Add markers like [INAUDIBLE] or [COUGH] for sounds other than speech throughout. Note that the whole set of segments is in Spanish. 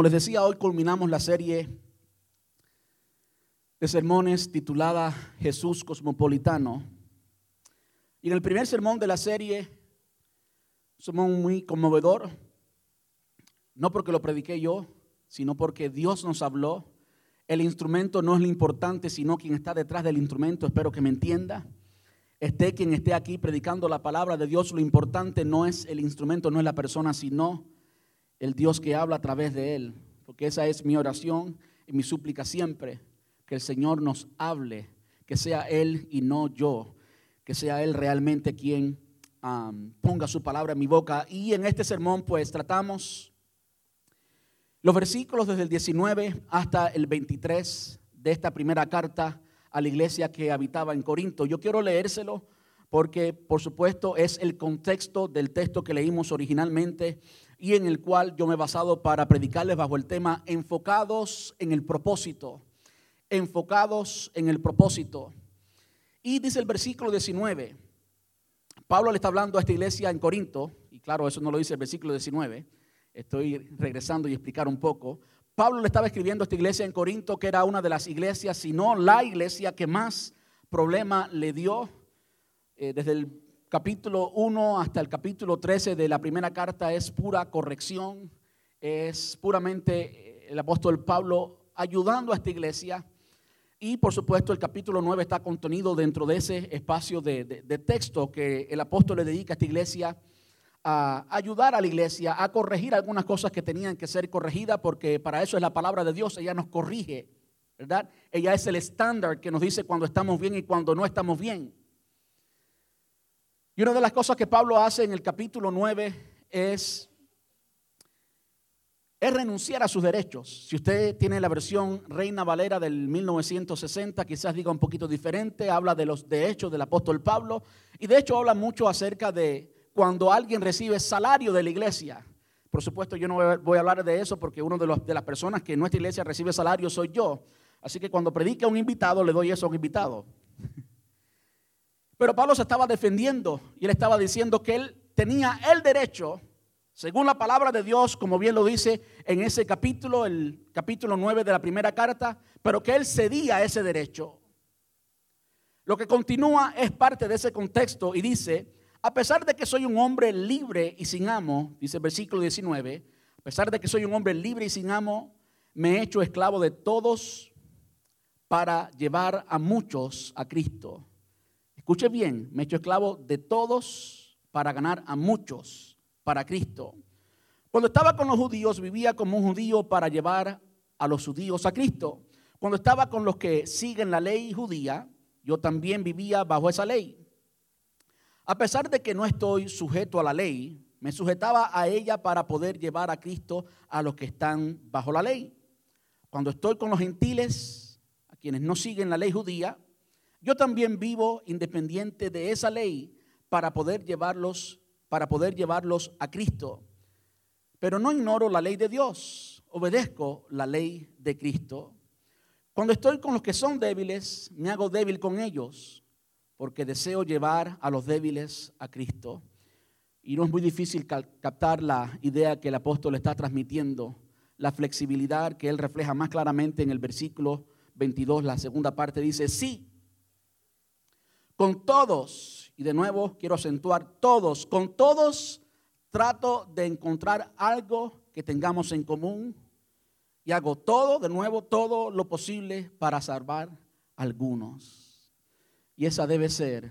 Como les decía, hoy culminamos la serie de sermones titulada Jesús Cosmopolitano. Y en el primer sermón de la serie, sermón muy conmovedor, no porque lo prediqué yo, sino porque Dios nos habló. El instrumento no es lo importante, sino quien está detrás del instrumento. Espero que me entienda. Esté quien esté aquí predicando la palabra de Dios, lo importante no es el instrumento, no es la persona, sino el Dios que habla a través de él. Porque esa es mi oración y mi súplica siempre, que el Señor nos hable, que sea Él y no yo, que sea Él realmente quien ponga su palabra en mi boca. Y en este sermón pues tratamos los versículos desde el 19 hasta el 23 de esta primera carta a la iglesia que habitaba en Corinto. Yo quiero leérselo porque por supuesto es el contexto del texto que leímos originalmente y en el cual yo me he basado para predicarles bajo el tema enfocados en el propósito, enfocados en el propósito. Y dice el versículo 19, Pablo le está hablando a esta iglesia en Corinto, y claro, eso no lo dice el versículo 19, estoy regresando y explicar un poco. Pablo le estaba escribiendo a esta iglesia en Corinto, que era una de las iglesias, si no la iglesia que más problema le dio eh, desde el capítulo 1 hasta el capítulo 13 de la primera carta es pura corrección, es puramente eh, el apóstol Pablo ayudando a esta iglesia. Y por supuesto el capítulo 9 está contenido dentro de ese espacio de, texto que el apóstol le dedica a esta iglesia a ayudar a la iglesia a corregir algunas cosas que tenían que ser corregidas porque para eso es la palabra de Dios, ella nos corrige, ¿verdad? Ella es el estándar que nos dice cuando estamos bien y cuando no estamos bien. Y una de las cosas que Pablo hace en el capítulo 9 es, es renunciar a sus derechos. Si usted tiene la versión Reina Valera del 1960, quizás diga un poquito diferente, habla de los derechos del apóstol Pablo y de hecho habla mucho acerca de cuando alguien recibe salario de la iglesia. Por supuesto, yo no voy a hablar de eso porque una de, de las personas que en nuestra iglesia recibe salario soy yo. Así que cuando predique a un invitado, le doy eso a un invitado. Pero Pablo se estaba defendiendo y él estaba diciendo que él tenía el derecho, según la palabra de Dios, como bien lo dice en ese capítulo, el capítulo 9 de la primera carta, pero que él cedía ese derecho. Lo que continúa es parte de ese contexto y dice, a pesar de que soy un hombre libre y sin amo, dice el versículo 19, a pesar de que soy un hombre libre y sin amo, me he hecho esclavo de todos para llevar a muchos a Cristo. Escuche bien, me he hecho esclavo de todos para ganar a muchos para Cristo. Cuando estaba con los judíos vivía como un judío para llevar a los judíos a Cristo. Cuando estaba con los que siguen la ley judía, yo también vivía bajo esa ley. A pesar de que no estoy sujeto a la ley, me sujetaba a ella para poder llevar a Cristo a los que están bajo la ley. Cuando estoy con los gentiles, a quienes no siguen la ley judía, yo también vivo independiente de esa ley para poder llevarlos, para poder llevarlos a Cristo. Pero no ignoro la ley de Dios, obedezco la ley de Cristo. Cuando estoy con los que son débiles, me hago débil con ellos, porque deseo llevar a los débiles a Cristo. Y no es muy difícil captar la idea que el apóstol está transmitiendo, la flexibilidad que él refleja más claramente en el versículo 22, la segunda parte dice, sí, con todos, y de nuevo quiero acentuar todos, con todos trato de encontrar algo que tengamos en común y hago todo, de nuevo, todo lo posible para salvar algunos. Y esa debe ser,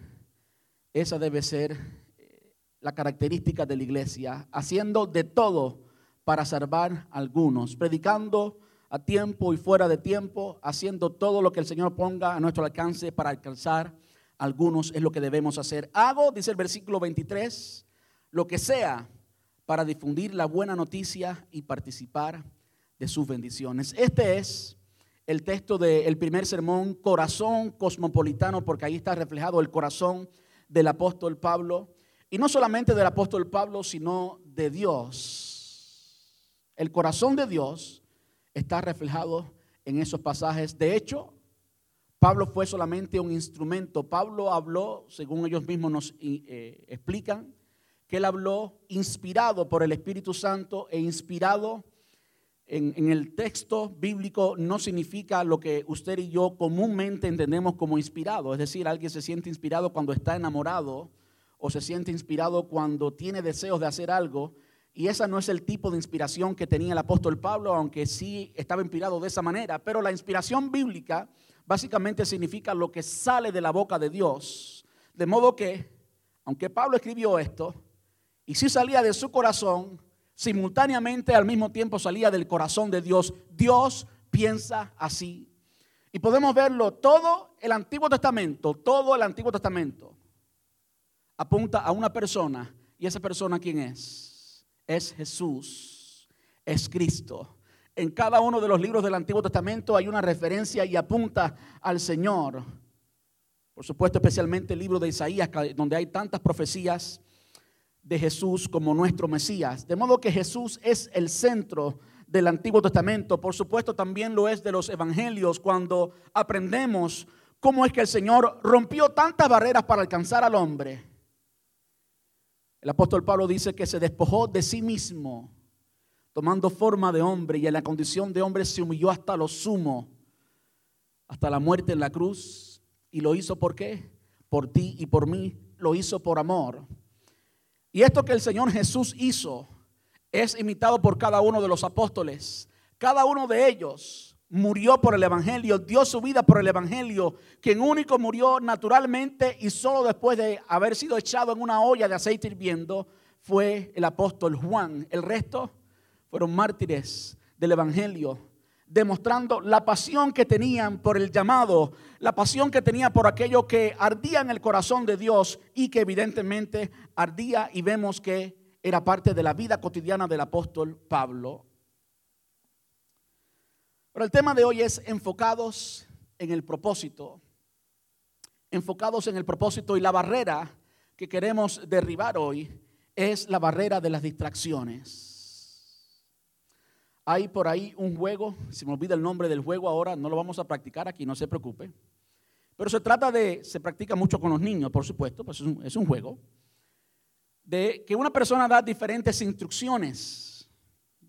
esa debe ser eh, la característica de la iglesia, haciendo de todo para salvar algunos, predicando a tiempo y fuera de tiempo, haciendo todo lo que el Señor ponga a nuestro alcance para alcanzar algunos es lo que debemos hacer. Hago, dice el versículo 23, lo que sea para difundir la buena noticia y participar de sus bendiciones. Este es el texto del primer sermón, corazón cosmopolitano, porque ahí está reflejado el corazón del apóstol Pablo. Y no solamente del apóstol Pablo, sino de Dios. El corazón de Dios está reflejado en esos pasajes. De hecho, Pablo fue solamente un instrumento. Pablo habló, según ellos mismos nos eh, explican, que él habló inspirado por el Espíritu Santo e inspirado en, el texto bíblico no significa lo que usted y yo comúnmente entendemos como inspirado. Es decir, alguien se siente inspirado cuando está enamorado o se siente inspirado cuando tiene deseos de hacer algo. Y esa no es el tipo de inspiración que tenía el apóstol Pablo, aunque sí estaba inspirado de esa manera. Pero la inspiración bíblica básicamente significa lo que sale de la boca de Dios. De modo que, aunque Pablo escribió esto, y si salía de su corazón, simultáneamente al mismo tiempo salía del corazón de Dios. Dios piensa así. Y podemos verlo todo el Antiguo Testamento, todo el Antiguo Testamento apunta a una persona. ¿Y esa persona quién es? Es Jesús, es Cristo. En cada uno de los libros del Antiguo Testamento hay una referencia y apunta al Señor. Por supuesto, especialmente el libro de Isaías, donde hay tantas profecías de Jesús como nuestro Mesías. De modo que Jesús es el centro del Antiguo Testamento. Por supuesto, también lo es de los Evangelios cuando aprendemos cómo es que el Señor rompió tantas barreras para alcanzar al hombre. El apóstol Pablo dice que se despojó de sí mismo, tomando forma de hombre y en la condición de hombre se humilló hasta lo sumo, hasta la muerte en la cruz. ¿Y lo hizo por qué? Por ti y por mí. Lo hizo por amor. Y esto que el Señor Jesús hizo es imitado por cada uno de los apóstoles. Cada uno de ellos murió por el Evangelio, dio su vida por el Evangelio, quien único murió naturalmente y solo después de haber sido echado en una olla de aceite hirviendo fue el apóstol Juan. El resto fueron mártires del Evangelio demostrando la pasión que tenían por el llamado, la pasión que tenía por aquello que ardía en el corazón de Dios y que evidentemente ardía y vemos que era parte de la vida cotidiana del apóstol Pablo. Pero el tema de hoy es enfocados en el propósito, enfocados en el propósito y la barrera que queremos derribar hoy es la barrera de las distracciones. Hay por ahí un juego, si me olvida el nombre del juego ahora, no lo vamos a practicar aquí, no se preocupe. Pero se trata de, se practica mucho con los niños, por supuesto, pues es un, juego, de que una persona da diferentes instrucciones.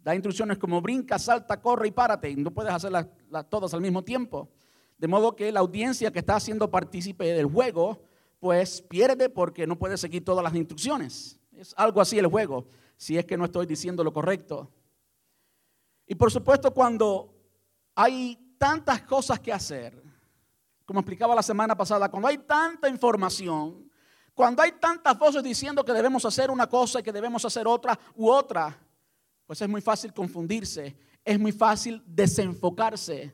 Da instrucciones como brinca, salta, corre y párate, y no puedes hacerlas todas al mismo tiempo. De modo que la audiencia que está haciendo partícipe del juego, pues pierde porque no puede seguir todas las instrucciones. Es algo así el juego, si es que no estoy diciendo lo correcto. Y por supuesto cuando hay tantas cosas que hacer, como explicaba la semana pasada, cuando hay tanta información, cuando hay tantas voces diciendo que debemos hacer una cosa y que debemos hacer otra u otra, pues es muy fácil confundirse, es muy fácil desenfocarse.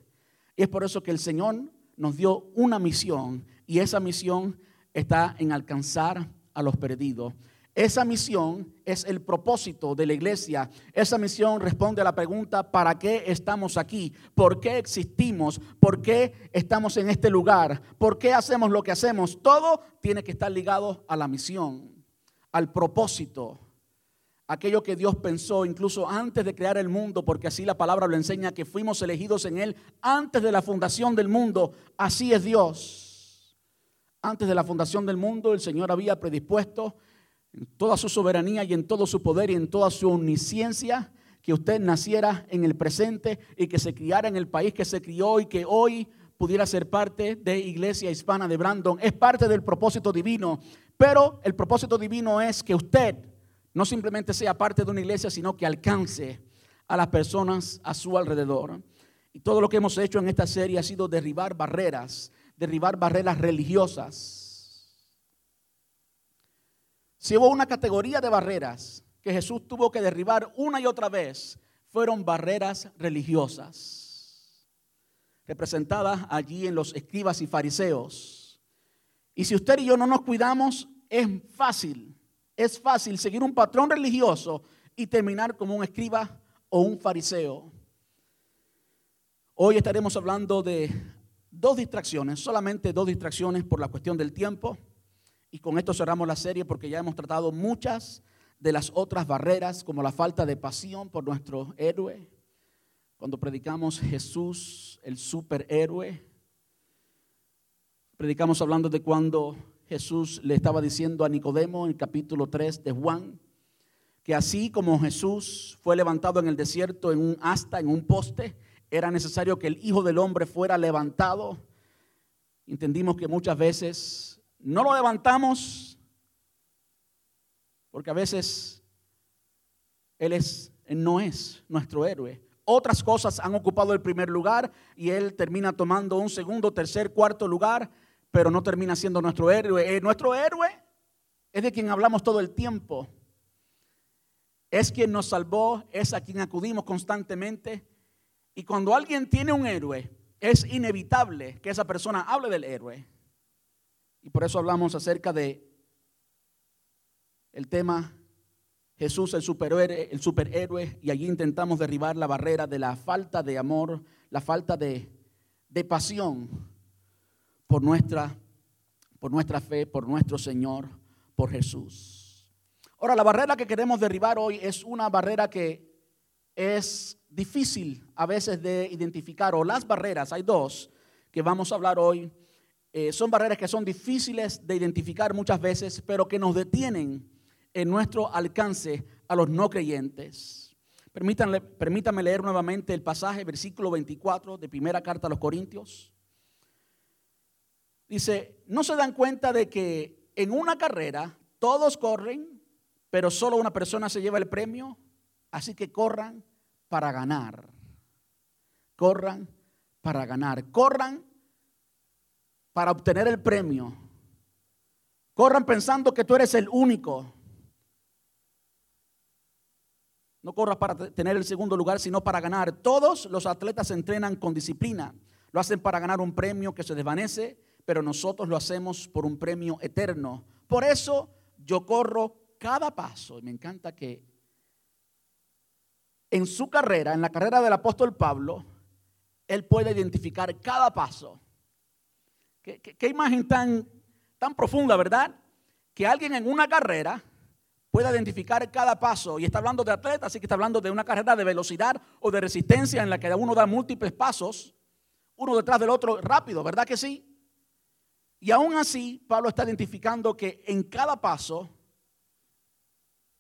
Y es por eso que el Señor nos dio una misión y esa misión está en alcanzar a los perdidos. Esa misión es el propósito de la iglesia. Esa misión responde a la pregunta, ¿para qué estamos aquí? ¿Por qué existimos? ¿Por qué estamos en este lugar? ¿Por qué hacemos lo que hacemos? Todo tiene que estar ligado a la misión, al propósito. Aquello que Dios pensó incluso antes de crear el mundo, porque así la palabra lo enseña, que fuimos elegidos en Él antes de la fundación del mundo. Así es Dios. Antes de la fundación del mundo, el Señor había predispuesto en toda su soberanía y en todo su poder y en toda su omnisciencia, que usted naciera en el presente y que se criara en el país que se crió y que hoy pudiera ser parte de Iglesia Hispana de Brandon. Es parte del propósito divino, pero el propósito divino es que usted no simplemente sea parte de una iglesia, sino que alcance a las personas a su alrededor. Y todo lo que hemos hecho en esta serie ha sido derribar barreras, derribar barreras religiosas si hubo una categoría de barreras que Jesús tuvo que derribar una y otra vez, fueron barreras religiosas, representadas allí en los escribas y fariseos. Y si usted y yo no nos cuidamos, es fácil, es fácil seguir un patrón religioso y terminar como un escriba o un fariseo. Hoy estaremos hablando de dos distracciones, solamente dos distracciones por la cuestión del tiempo. Y con esto cerramos la serie porque ya hemos tratado muchas de las otras barreras, como la falta de pasión por nuestro héroe. Cuando predicamos Jesús, el superhéroe, predicamos hablando de cuando Jesús le estaba diciendo a Nicodemo en el capítulo 3 de Juan, que así como Jesús fue levantado en el desierto en un asta, en un poste, era necesario que el Hijo del Hombre fuera levantado. Entendimos que muchas veces no lo levantamos porque a veces Él, es, no es nuestro héroe. Otras cosas han ocupado el primer lugar y Él termina tomando un segundo, tercer, cuarto lugar, pero no termina siendo nuestro héroe. Eh, nuestro héroe es de quien hablamos todo el tiempo. Es quien nos salvó, es a quien acudimos constantemente. Y cuando alguien tiene un héroe, es inevitable que esa persona hable del héroe. Y por eso hablamos acerca de el tema Jesús el superhéroe, el superhéroe y allí intentamos derribar la barrera de la falta de amor, la falta de, de pasión por nuestra, por nuestra fe, por nuestro Señor, por Jesús. Ahora, la barrera que queremos derribar hoy es una barrera que es difícil a veces de identificar, o las barreras, hay dos que vamos a hablar hoy, eh, son barreras que son difíciles de identificar muchas veces, pero que nos detienen en nuestro alcance a los no creyentes. Permítanme, permítanme leer nuevamente el pasaje, versículo 24 de primera carta a los Corintios. Dice, ¿no se dan cuenta de que en una carrera todos corren, pero solo una persona se lleva el premio? Así que corran para ganar. Corran para ganar. Corran para obtener el premio. Corran pensando que tú eres el único. No corras para tener el segundo lugar, sino para ganar. Todos los atletas entrenan con disciplina. Lo hacen para ganar un premio que se desvanece, pero nosotros lo hacemos por un premio eterno. Por eso yo corro cada paso. Y me encanta que en su carrera, en la carrera del apóstol Pablo, él puede identificar cada paso. Qué, imagen tan, tan profunda, ¿verdad? Que alguien en una carrera pueda identificar cada paso. Y está hablando de atleta, así que está hablando de una carrera de velocidad o de resistencia en la que uno da múltiples pasos, uno detrás del otro rápido, ¿verdad que sí? Y aún así, Pablo está identificando que en cada paso,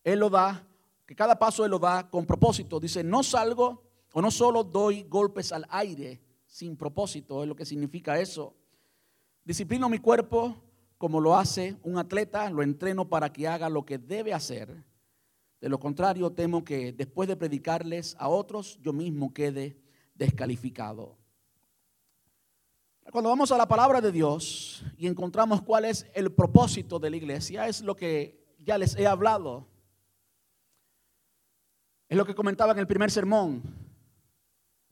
él lo da que cada paso Él lo da con propósito. Dice, no salgo o no solo doy golpes al aire sin propósito, es lo que significa eso. Disciplino mi cuerpo como lo hace un atleta, lo entreno para que haga lo que debe hacer. De lo contrario, temo que después de predicarles a otros, yo mismo quede descalificado. Cuando vamos a la palabra de Dios y encontramos cuál es el propósito de la iglesia, es lo que ya les he hablado. Es lo que comentaba en el primer sermón.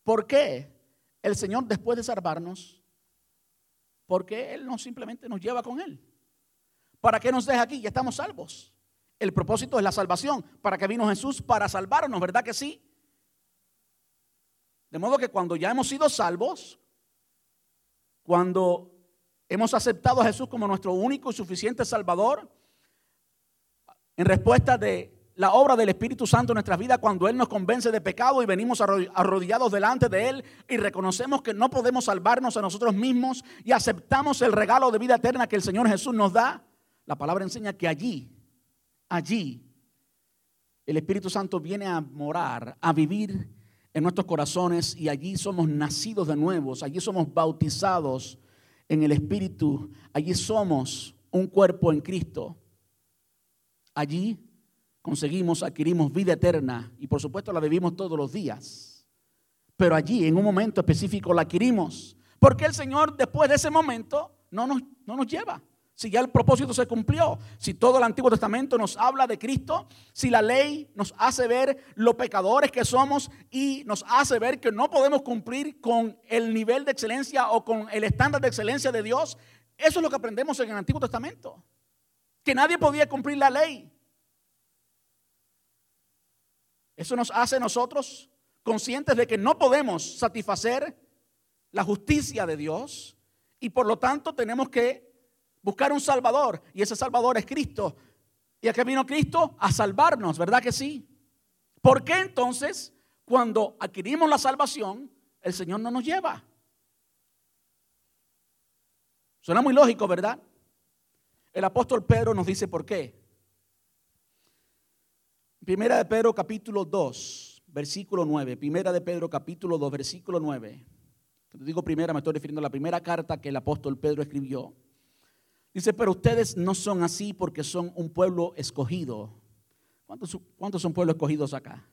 ¿Por qué el Señor después de salvarnos? Porque Él no simplemente nos lleva con Él. ¿Para qué nos deja aquí? Ya estamos salvos. El propósito es la salvación. ¿Para qué vino Jesús? Para salvarnos, ¿verdad que sí? De modo que cuando ya hemos sido salvos, cuando hemos aceptado a Jesús como nuestro único y suficiente Salvador, en respuesta de la obra del Espíritu Santo en nuestras vidas cuando Él nos convence de pecado y venimos arrodillados delante de Él y reconocemos que no podemos salvarnos a nosotros mismos y aceptamos el regalo de vida eterna que el Señor Jesús nos da. La palabra enseña que allí, allí, el Espíritu Santo viene a morar, a vivir en nuestros corazones y allí somos nacidos de nuevos, allí somos bautizados en el Espíritu, allí somos un cuerpo en Cristo. Allí conseguimos, adquirimos vida eterna y por supuesto la vivimos todos los días. Pero allí, en un momento específico, la adquirimos. Porque el Señor después de ese momento no nos, no nos lleva. Si ya el propósito se cumplió, si todo el Antiguo Testamento nos habla de Cristo, si la ley nos hace ver lo pecadores que somos y nos hace ver que no podemos cumplir con el nivel de excelencia o con el estándar de excelencia de Dios, eso es lo que aprendemos en el Antiguo Testamento. Que nadie podía cumplir la ley, eso nos hace nosotros conscientes de que no podemos satisfacer la justicia de Dios y por lo tanto tenemos que buscar un Salvador y ese Salvador es Cristo. ¿Y a qué vino Cristo? A salvarnos, ¿verdad que sí? ¿Por qué entonces cuando adquirimos la salvación el Señor no nos lleva? Suena muy lógico, ¿verdad? El apóstol Pedro nos dice por qué. Primera de Pedro capítulo 2, versículo 9. Primera de Pedro capítulo 2, versículo 9. Cuando digo primera, me estoy refiriendo a la primera carta que el apóstol Pedro escribió. Dice, pero ustedes no son así porque son un pueblo escogido. ¿Cuántos, son pueblos escogidos acá?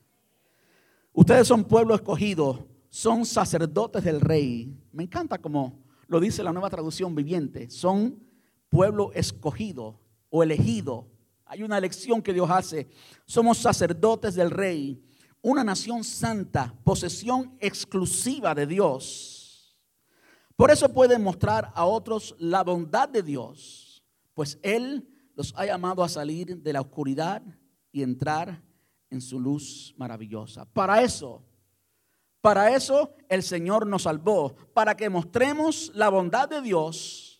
Ustedes son pueblo escogido, son sacerdotes del rey. Me encanta como lo dice la nueva traducción viviente. Son pueblo escogido o elegido. Hay una elección que Dios hace. Somos sacerdotes del rey, una nación santa, posesión exclusiva de Dios. Por eso pueden mostrar a otros la bondad de Dios, pues Él los ha llamado a salir de la oscuridad y entrar en su luz maravillosa. Para eso, para eso el Señor nos salvó, para que mostremos la bondad de Dios.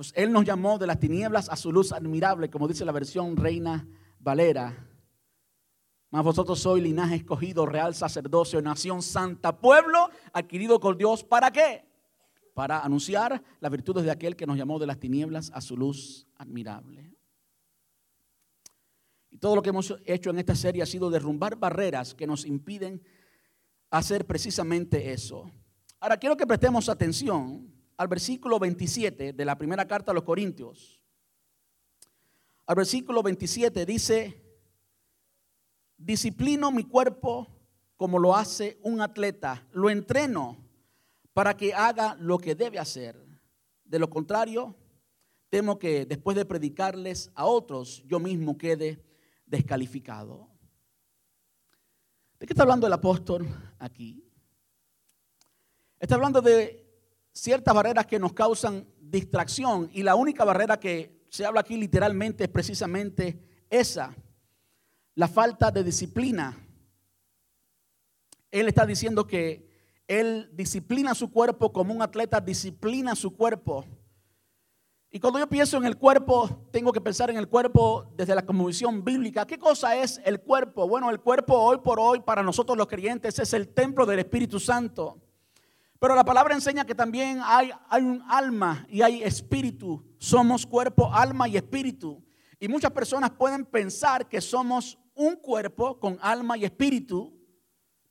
Pues Él nos llamó de las tinieblas a su luz admirable, como dice la versión Reina Valera. Mas vosotros sois linaje escogido, real sacerdocio, nación santa, pueblo adquirido con Dios. ¿Para qué? Para anunciar las virtudes de aquel que nos llamó de las tinieblas a su luz admirable. Y todo lo que hemos hecho en esta serie ha sido derrumbar barreras que nos impiden hacer precisamente eso. Ahora quiero que prestemos atención al versículo 27 de la primera carta a los Corintios. Al versículo 27 dice, disciplino mi cuerpo como lo hace un atleta, lo entreno para que haga lo que debe hacer. De lo contrario, temo que después de predicarles a otros, yo mismo quede descalificado. ¿De qué está hablando el apóstol aquí? Está hablando de ciertas barreras que nos causan distracción y la única barrera que se habla aquí literalmente es precisamente esa, la falta de disciplina. Él está diciendo que él disciplina su cuerpo como un atleta disciplina su cuerpo. Y cuando yo pienso en el cuerpo, tengo que pensar en el cuerpo desde la conmovisión bíblica. ¿Qué cosa es el cuerpo? Bueno, el cuerpo hoy por hoy para nosotros los creyentes es el templo del Espíritu Santo. Pero la palabra enseña que también hay, hay un alma y hay espíritu. Somos cuerpo, alma y espíritu. Y muchas personas pueden pensar que somos un cuerpo con alma y espíritu,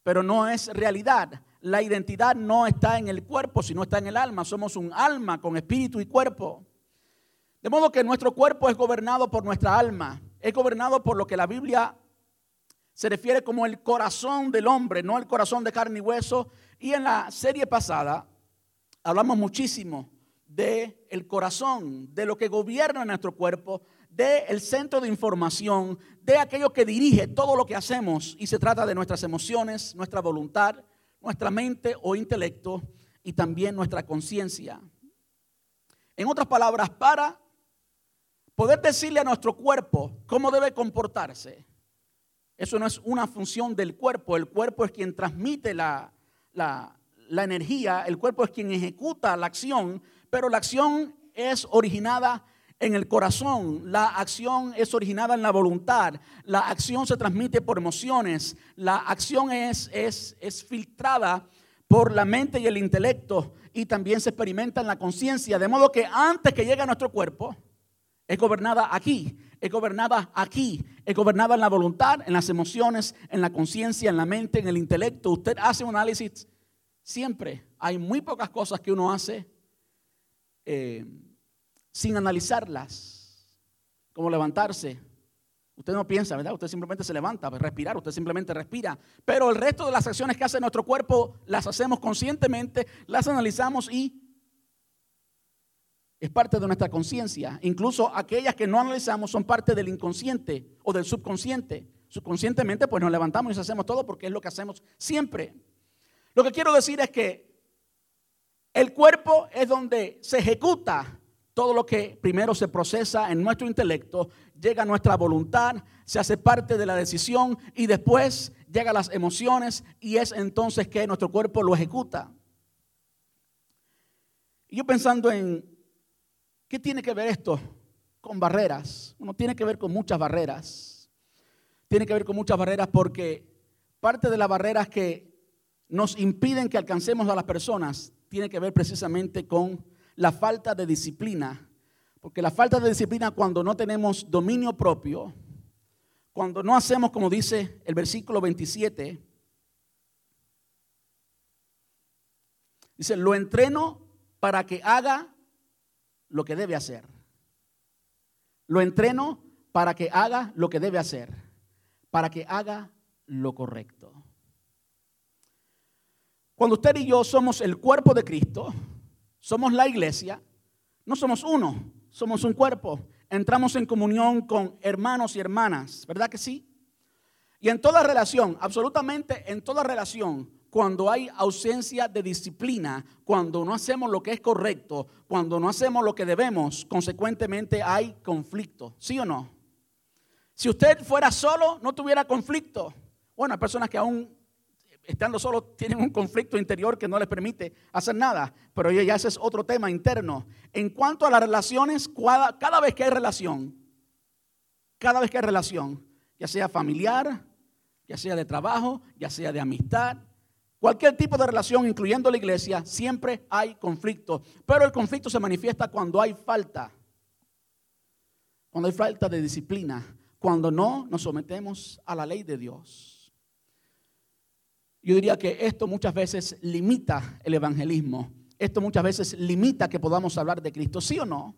pero no es realidad. La identidad no está en el cuerpo, sino está en el alma. Somos un alma con espíritu y cuerpo. De modo que nuestro cuerpo es gobernado por nuestra alma, es gobernado por lo que la Biblia se refiere como el corazón del hombre, no el corazón de carne y hueso. Y en la serie pasada hablamos muchísimo de el corazón, de lo que gobierna nuestro cuerpo, del el centro de información, de aquello que dirige todo lo que hacemos y se trata de nuestras emociones, nuestra voluntad, nuestra mente o intelecto y también nuestra conciencia. En otras palabras, para poder decirle a nuestro cuerpo cómo debe comportarse. Eso no es una función del cuerpo, el cuerpo es quien transmite la, la, energía, el cuerpo es quien ejecuta la acción, pero la acción es originada en el corazón, la acción es originada en la voluntad, la acción se transmite por emociones, la acción es, es, es filtrada por la mente y el intelecto y también se experimenta en la conciencia, de modo que antes que llegue a nuestro cuerpo, es gobernada aquí, es gobernada aquí, es gobernada en la voluntad, en las emociones, en la conciencia, en la mente, en el intelecto. Usted hace un análisis siempre. Hay muy pocas cosas que uno hace eh, sin analizarlas, como levantarse. Usted no piensa, ¿verdad? Usted simplemente se levanta, respirar, usted simplemente respira. Pero el resto de las acciones que hace nuestro cuerpo las hacemos conscientemente, las analizamos y es parte de nuestra conciencia. Incluso aquellas que no analizamos son parte del inconsciente o del subconsciente. Subconscientemente pues nos levantamos y hacemos todo porque es lo que hacemos siempre. Lo que quiero decir es que el cuerpo es donde se ejecuta todo lo que primero se procesa en nuestro intelecto, llega a nuestra voluntad, se hace parte de la decisión y después llega a las emociones y es entonces que nuestro cuerpo lo ejecuta. Y yo pensando en ¿Qué tiene que ver esto con barreras? Uno tiene que ver con muchas barreras. Tiene que ver con muchas barreras porque parte de las barreras que nos impiden que alcancemos a las personas tiene que ver precisamente con la falta de disciplina. Porque la falta de disciplina cuando no tenemos dominio propio, cuando no hacemos como dice el versículo 27, dice, lo entreno para que haga lo que debe hacer. Lo entreno para que haga lo que debe hacer, para que haga lo correcto. Cuando usted y yo somos el cuerpo de Cristo, somos la iglesia, no somos uno, somos un cuerpo. Entramos en comunión con hermanos y hermanas, ¿verdad que sí? Y en toda relación, absolutamente en toda relación, cuando hay ausencia de disciplina, cuando no hacemos lo que es correcto, cuando no hacemos lo que debemos, consecuentemente hay conflicto, ¿sí o no? Si usted fuera solo, no tuviera conflicto. Bueno, hay personas que aún estando solos tienen un conflicto interior que no les permite hacer nada, pero ya ese es otro tema interno. En cuanto a las relaciones, cada, cada vez que hay relación, cada vez que hay relación, ya sea familiar, ya sea de trabajo, ya sea de amistad, Cualquier tipo de relación, incluyendo la iglesia, siempre hay conflicto. Pero el conflicto se manifiesta cuando hay falta. Cuando hay falta de disciplina. Cuando no nos sometemos a la ley de Dios. Yo diría que esto muchas veces limita el evangelismo. Esto muchas veces limita que podamos hablar de Cristo. ¿Sí o no?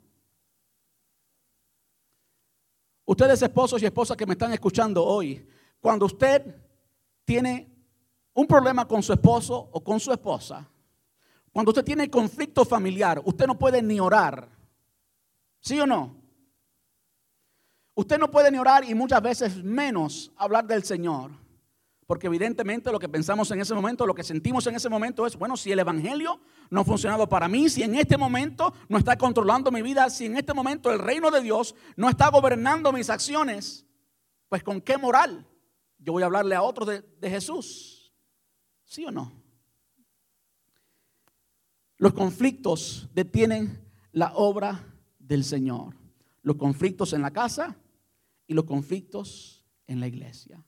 Ustedes esposos y esposas que me están escuchando hoy, cuando usted tiene un problema con su esposo o con su esposa, cuando usted tiene conflicto familiar, usted no puede ni orar. ¿Sí o no? Usted no puede ni orar y muchas veces menos hablar del Señor. Porque evidentemente lo que pensamos en ese momento, lo que sentimos en ese momento es, bueno, si el Evangelio no ha funcionado para mí, si en este momento no está controlando mi vida, si en este momento el reino de Dios no está gobernando mis acciones, pues con qué moral yo voy a hablarle a otros de, de Jesús. ¿Sí o no? Los conflictos detienen la obra del Señor. Los conflictos en la casa y los conflictos en la iglesia.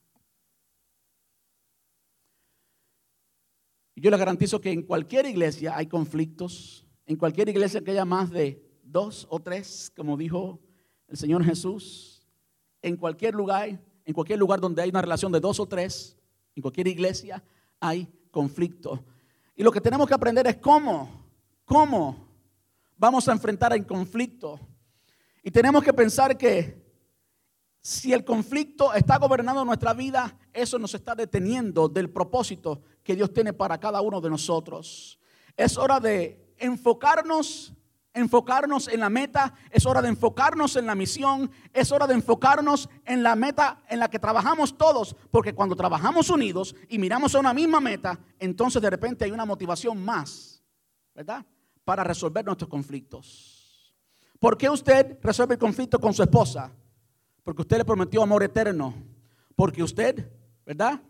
Yo les garantizo que en cualquier iglesia hay conflictos. En cualquier iglesia que haya más de dos o tres, como dijo el Señor Jesús. En cualquier lugar, en cualquier lugar donde hay una relación de dos o tres, en cualquier iglesia hay conflicto. Y lo que tenemos que aprender es cómo, cómo vamos a enfrentar el conflicto. Y tenemos que pensar que si el conflicto está gobernando nuestra vida, eso nos está deteniendo del propósito que Dios tiene para cada uno de nosotros. Es hora de enfocarnos enfocarnos en la meta, es hora de enfocarnos en la misión, es hora de enfocarnos en la meta en la que trabajamos todos, porque cuando trabajamos unidos y miramos a una misma meta, entonces de repente hay una motivación más, ¿verdad? Para resolver nuestros conflictos. ¿Por qué usted resuelve el conflicto con su esposa? Porque usted le prometió amor eterno, porque usted, ¿verdad?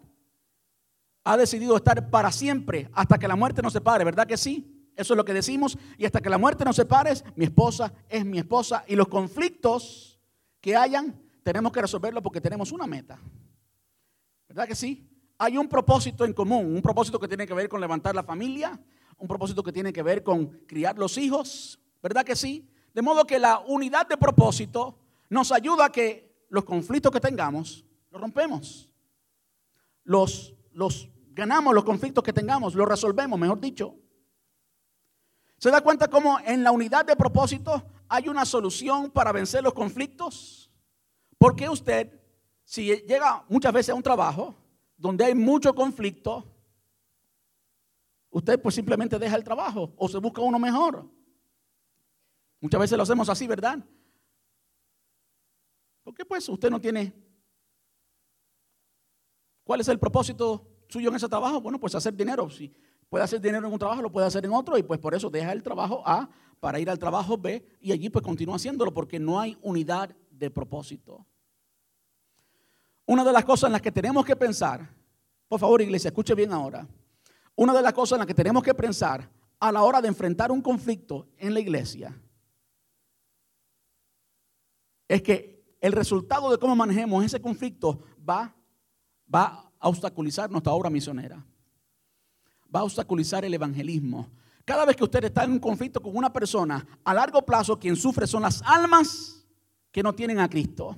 Ha decidido estar para siempre hasta que la muerte nos separe, ¿verdad que sí? Eso es lo que decimos. Y hasta que la muerte nos separe, mi esposa es mi esposa. Y los conflictos que hayan, tenemos que resolverlos porque tenemos una meta. ¿Verdad que sí? Hay un propósito en común, un propósito que tiene que ver con levantar la familia, un propósito que tiene que ver con criar los hijos. ¿Verdad que sí? De modo que la unidad de propósito nos ayuda a que los conflictos que tengamos los rompemos. Los, los ganamos, los conflictos que tengamos, los resolvemos, mejor dicho. ¿Se da cuenta cómo en la unidad de propósito hay una solución para vencer los conflictos? Porque usted, si llega muchas veces a un trabajo donde hay mucho conflicto, usted pues simplemente deja el trabajo o se busca uno mejor. Muchas veces lo hacemos así, ¿verdad? Porque pues usted no tiene... ¿Cuál es el propósito suyo en ese trabajo? Bueno, pues hacer dinero. Si puede hacer dinero en un trabajo, lo puede hacer en otro y pues por eso deja el trabajo A para ir al trabajo B y allí pues continúa haciéndolo porque no hay unidad de propósito. Una de las cosas en las que tenemos que pensar, por favor iglesia, escuche bien ahora, una de las cosas en las que tenemos que pensar a la hora de enfrentar un conflicto en la iglesia es que el resultado de cómo manejemos ese conflicto va, va a obstaculizar nuestra obra misionera va a obstaculizar el evangelismo. Cada vez que usted está en un conflicto con una persona, a largo plazo quien sufre son las almas que no tienen a Cristo.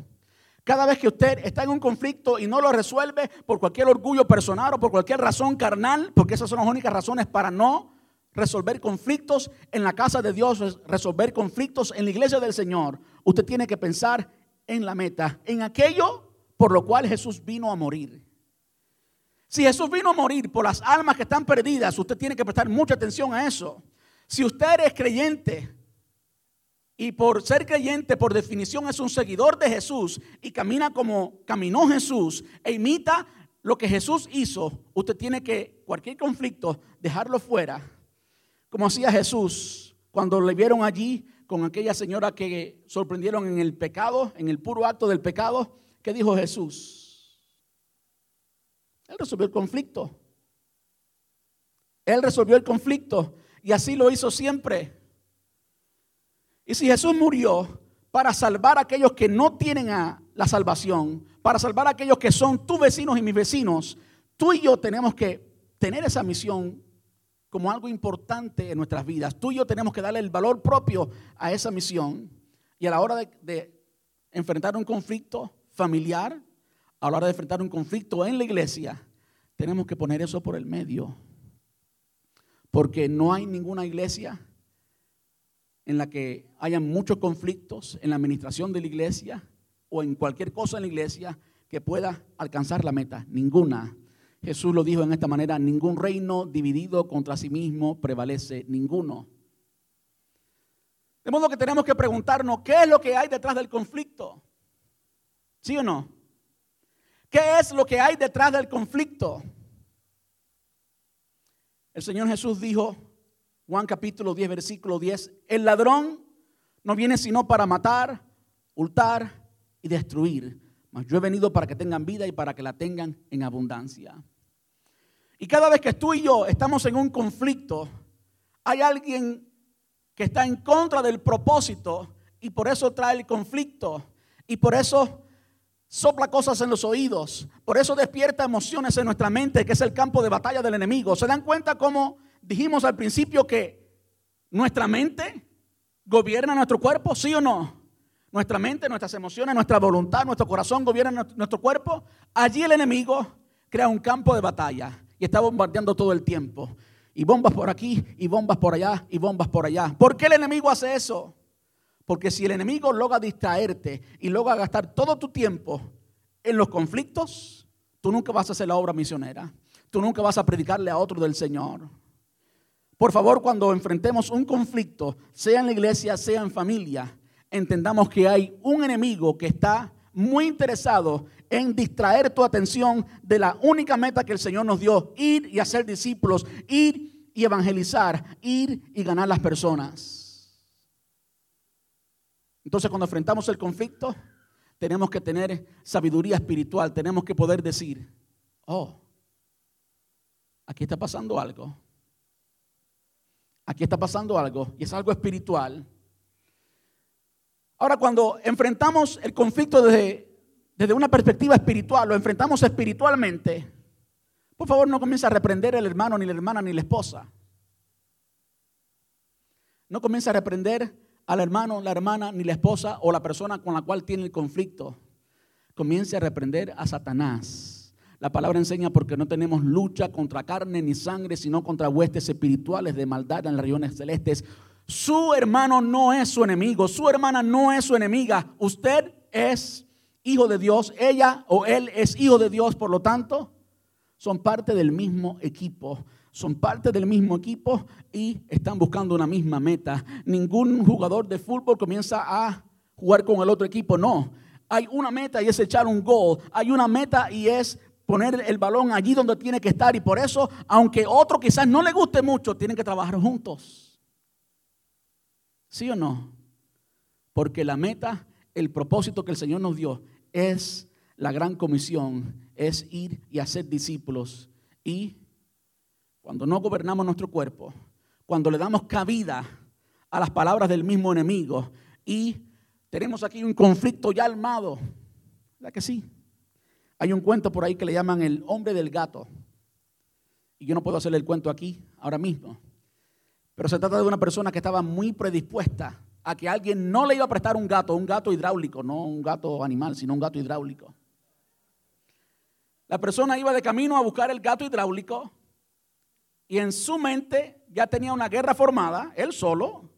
Cada vez que usted está en un conflicto y no lo resuelve por cualquier orgullo personal o por cualquier razón carnal, porque esas son las únicas razones para no resolver conflictos en la casa de Dios, resolver conflictos en la iglesia del Señor, usted tiene que pensar en la meta, en aquello por lo cual Jesús vino a morir. Si Jesús vino a morir por las almas que están perdidas, usted tiene que prestar mucha atención a eso. Si usted es creyente, y por ser creyente, por definición, es un seguidor de Jesús y camina como caminó Jesús e imita lo que Jesús hizo, usted tiene que, cualquier conflicto, dejarlo fuera. Como hacía Jesús cuando le vieron allí con aquella señora que sorprendieron en el pecado, en el puro acto del pecado. ¿Qué dijo Jesús? Él resolvió el conflicto. Él resolvió el conflicto y así lo hizo siempre. Y si Jesús murió para salvar a aquellos que no tienen a la salvación, para salvar a aquellos que son tus vecinos y mis vecinos, tú y yo tenemos que tener esa misión como algo importante en nuestras vidas. Tú y yo tenemos que darle el valor propio a esa misión. Y a la hora de, de enfrentar un conflicto familiar, a la hora de enfrentar un conflicto en la iglesia, tenemos que poner eso por el medio. Porque no hay ninguna iglesia en la que hayan muchos conflictos en la administración de la iglesia o en cualquier cosa en la iglesia que pueda alcanzar la meta. Ninguna. Jesús lo dijo en esta manera, ningún reino dividido contra sí mismo prevalece, ninguno. De modo que tenemos que preguntarnos, ¿qué es lo que hay detrás del conflicto? ¿Sí o no? ¿Qué es lo que hay detrás del conflicto? El Señor Jesús dijo, Juan capítulo 10, versículo 10, el ladrón no viene sino para matar, hurtar y destruir. Mas yo he venido para que tengan vida y para que la tengan en abundancia. Y cada vez que tú y yo estamos en un conflicto, hay alguien que está en contra del propósito y por eso trae el conflicto y por eso sopla cosas en los oídos, por eso despierta emociones en nuestra mente, que es el campo de batalla del enemigo. ¿Se dan cuenta cómo dijimos al principio que nuestra mente gobierna nuestro cuerpo? ¿Sí o no? Nuestra mente, nuestras emociones, nuestra voluntad, nuestro corazón gobiernan nuestro cuerpo. Allí el enemigo crea un campo de batalla y está bombardeando todo el tiempo. Y bombas por aquí, y bombas por allá, y bombas por allá. ¿Por qué el enemigo hace eso? Porque si el enemigo logra distraerte y logra gastar todo tu tiempo en los conflictos, tú nunca vas a hacer la obra misionera. Tú nunca vas a predicarle a otro del Señor. Por favor, cuando enfrentemos un conflicto, sea en la iglesia, sea en familia, entendamos que hay un enemigo que está muy interesado en distraer tu atención de la única meta que el Señor nos dio, ir y hacer discípulos, ir y evangelizar, ir y ganar las personas. Entonces cuando enfrentamos el conflicto, tenemos que tener sabiduría espiritual, tenemos que poder decir, oh, aquí está pasando algo, aquí está pasando algo, y es algo espiritual. Ahora, cuando enfrentamos el conflicto desde desde una perspectiva espiritual, lo enfrentamos espiritualmente, por favor no comience a reprender al hermano, ni la hermana, ni la esposa. No comience a reprender al hermano, la hermana, ni la esposa o la persona con la cual tiene el conflicto. Comience a reprender a Satanás. La palabra enseña porque no tenemos lucha contra carne ni sangre, sino contra huestes espirituales de maldad en las regiones celestes. Su hermano no es su enemigo, su hermana no es su enemiga. Usted es hijo de Dios, ella o él es hijo de Dios, por lo tanto, son parte del mismo equipo. Son parte del mismo equipo y están buscando una misma meta. Ningún jugador de fútbol comienza a jugar con el otro equipo, no. Hay una meta y es echar un gol. Hay una meta y es poner el balón allí donde tiene que estar. Y por eso, aunque otro quizás no le guste mucho, tienen que trabajar juntos. ¿Sí o no? Porque la meta, el propósito que el Señor nos dio es la gran comisión, es ir y hacer discípulos. Y cuando no gobernamos nuestro cuerpo, cuando le damos cabida a las palabras del mismo enemigo y tenemos aquí un conflicto ya armado, ¿verdad que sí? Hay un cuento por ahí que le llaman el hombre del gato. Y yo no puedo hacerle el cuento aquí, ahora mismo. Pero se trata de una persona que estaba muy predispuesta a que alguien no le iba a prestar un gato, un gato hidráulico, no un gato animal, sino un gato hidráulico. La persona iba de camino a buscar el gato hidráulico y en su mente ya tenía una guerra formada, él solo.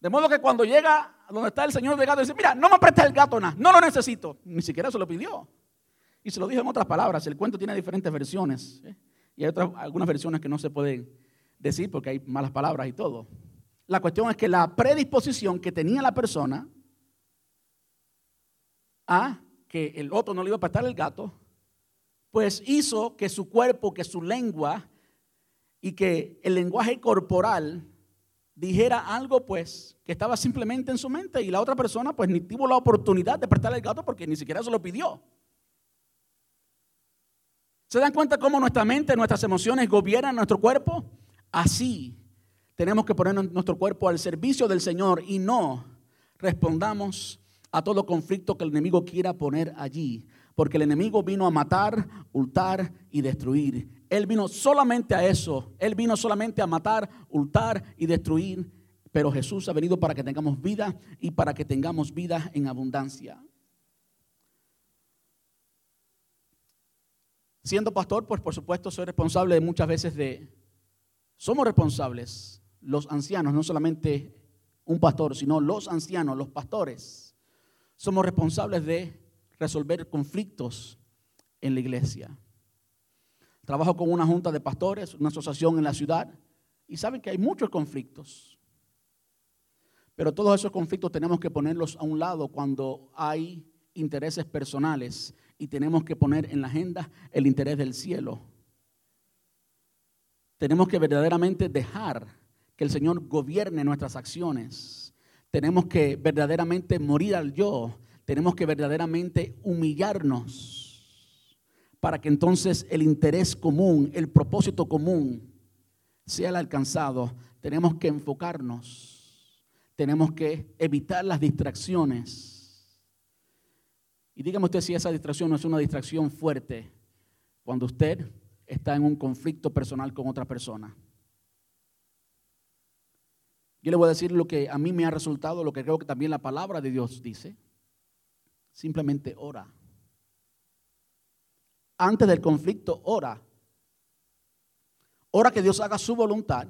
De modo que cuando llega a donde está el señor de gato, dice, mira, no me prestes el gato nada, no lo necesito. Ni siquiera se lo pidió. Y se lo dijo en otras palabras. El cuento tiene diferentes versiones. ¿eh? Y hay otras, algunas versiones que no se pueden decir porque hay malas palabras y todo. La cuestión es que la predisposición que tenía la persona a que el otro no le iba a prestar el gato, pues hizo que su cuerpo, que su lengua y que el lenguaje corporal dijera algo pues que estaba simplemente en su mente y la otra persona pues ni tuvo la oportunidad de prestarle el gato porque ni siquiera se lo pidió. ¿Se dan cuenta cómo nuestra mente, nuestras emociones gobiernan nuestro cuerpo? Así tenemos que poner nuestro cuerpo al servicio del Señor y no respondamos a todo conflicto que el enemigo quiera poner allí. Porque el enemigo vino a matar, hurtar y destruir. Él vino solamente a eso. Él vino solamente a matar, hurtar y destruir. Pero Jesús ha venido para que tengamos vida y para que tengamos vida en abundancia. Siendo pastor, pues por supuesto soy responsable de muchas veces de... Somos responsables, los ancianos, no solamente un pastor, sino los ancianos, los pastores somos responsables de resolver conflictos en la iglesia. Trabajo con una junta de pastores, una asociación en la ciudad, y saben que hay muchos conflictos. Pero todos esos conflictos tenemos que ponerlos a un lado cuando hay intereses personales y tenemos que poner en la agenda el interés del cielo. Tenemos que verdaderamente dejar que el Señor gobierne nuestras acciones tenemos que verdaderamente morir al yo. Tenemos que verdaderamente humillarnos para que entonces el interés común, el propósito común sea el alcanzado. Tenemos que enfocarnos. Tenemos que evitar las distracciones. Y dígame usted si esa distracción no es una distracción fuerte cuando usted está en un conflicto personal con otra persona. Yo le voy a decir lo que a mí me ha resultado, lo que creo que también la palabra de Dios dice. Simplemente ora. Antes del conflicto, ora. Ora que Dios haga su voluntad.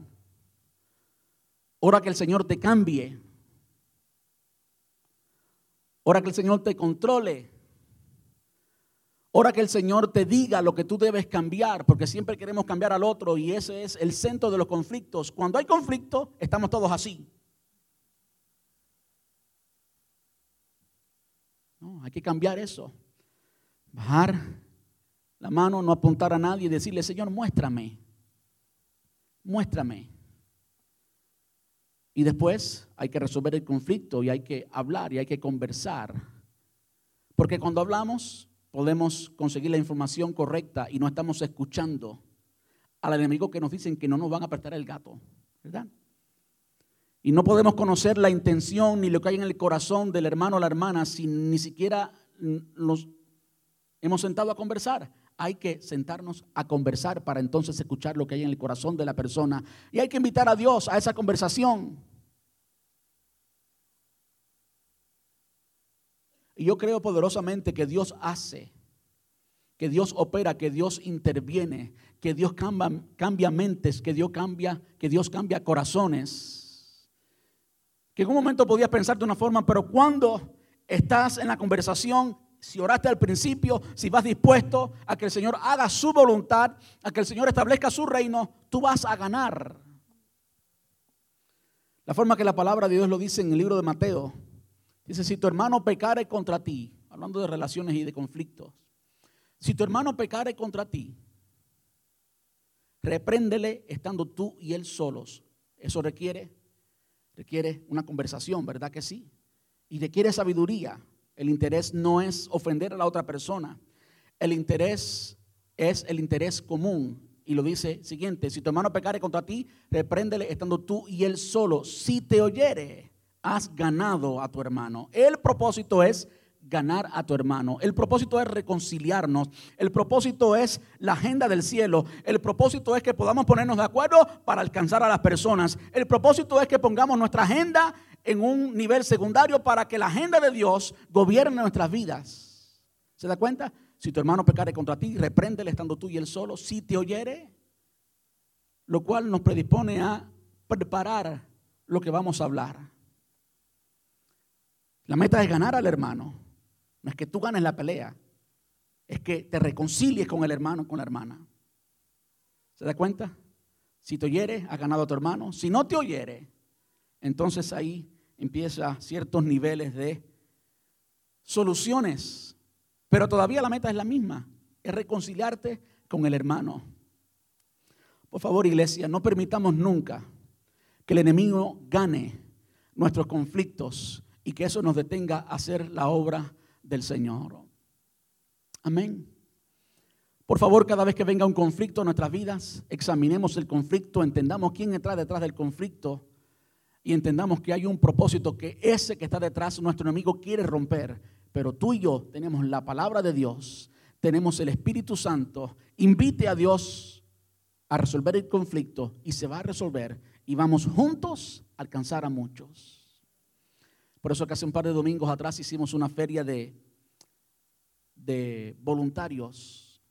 Ora que el Señor te cambie. Ora que el Señor te controle. Ora que el Señor te diga lo que tú debes cambiar, porque siempre queremos cambiar al otro y ese es el centro de los conflictos. Cuando hay conflicto, estamos todos así. No, hay que cambiar eso. Bajar la mano, no apuntar a nadie y decirle, Señor, muéstrame. Muéstrame. Y después hay que resolver el conflicto y hay que hablar y hay que conversar. Porque cuando hablamos, podemos conseguir la información correcta y no estamos escuchando al enemigo que nos dicen que no nos van a prestar el gato, ¿verdad? Y no podemos conocer la intención ni lo que hay en el corazón del hermano o la hermana si ni siquiera nos hemos sentado a conversar. Hay que sentarnos a conversar para entonces escuchar lo que hay en el corazón de la persona. Y hay que invitar a Dios a esa conversación. Y yo creo poderosamente que Dios hace, que Dios opera, que Dios interviene, que Dios cambia, cambia mentes, que Dios cambia, que Dios cambia corazones. Que en un momento podías pensar de una forma, pero cuando estás en la conversación, si oraste al principio, si vas dispuesto a que el Señor haga su voluntad, a que el Señor establezca su reino, tú vas a ganar. La forma que la palabra de Dios lo dice en el libro de Mateo, Dice, si tu hermano pecare contra ti, hablando de relaciones y de conflictos, si tu hermano pecare contra ti, repréndele estando tú y él solos. Eso requiere, requiere una conversación, ¿verdad que sí? Y requiere sabiduría. El interés no es ofender a la otra persona. El interés es el interés común. Y lo dice siguiente, si tu hermano pecare contra ti, repréndele estando tú y él solo. Si te oyere, has ganado a tu hermano. El propósito es ganar a tu hermano. El propósito es reconciliarnos. El propósito es la agenda del cielo. El propósito es que podamos ponernos de acuerdo para alcanzar a las personas. El propósito es que pongamos nuestra agenda en un nivel secundario para que la agenda de Dios gobierne nuestras vidas. ¿Se da cuenta? Si tu hermano pecare contra ti, repréndele estando tú y él solo. Si te oyere, lo cual nos predispone a preparar lo que vamos a hablar. La meta es ganar al hermano. No es que tú ganes la pelea. Es que te reconcilies con el hermano, con la hermana. ¿Se da cuenta? Si te oyere, has ganado a tu hermano. Si no te oyere, entonces ahí empieza ciertos niveles de soluciones. Pero todavía la meta es la misma. Es reconciliarte con el hermano. Por favor, iglesia, no permitamos nunca que el enemigo gane nuestros conflictos y que eso nos detenga a hacer la obra del Señor. Amén. Por favor, cada vez que venga un conflicto en nuestras vidas, examinemos el conflicto, entendamos quién está detrás del conflicto y entendamos que hay un propósito que ese que está detrás, nuestro enemigo quiere romper. Pero tú y yo tenemos la palabra de Dios, tenemos el Espíritu Santo. Invite a Dios a resolver el conflicto y se va a resolver y vamos juntos a alcanzar a muchos. Por eso que hace un par de domingos atrás hicimos una feria de, de voluntarios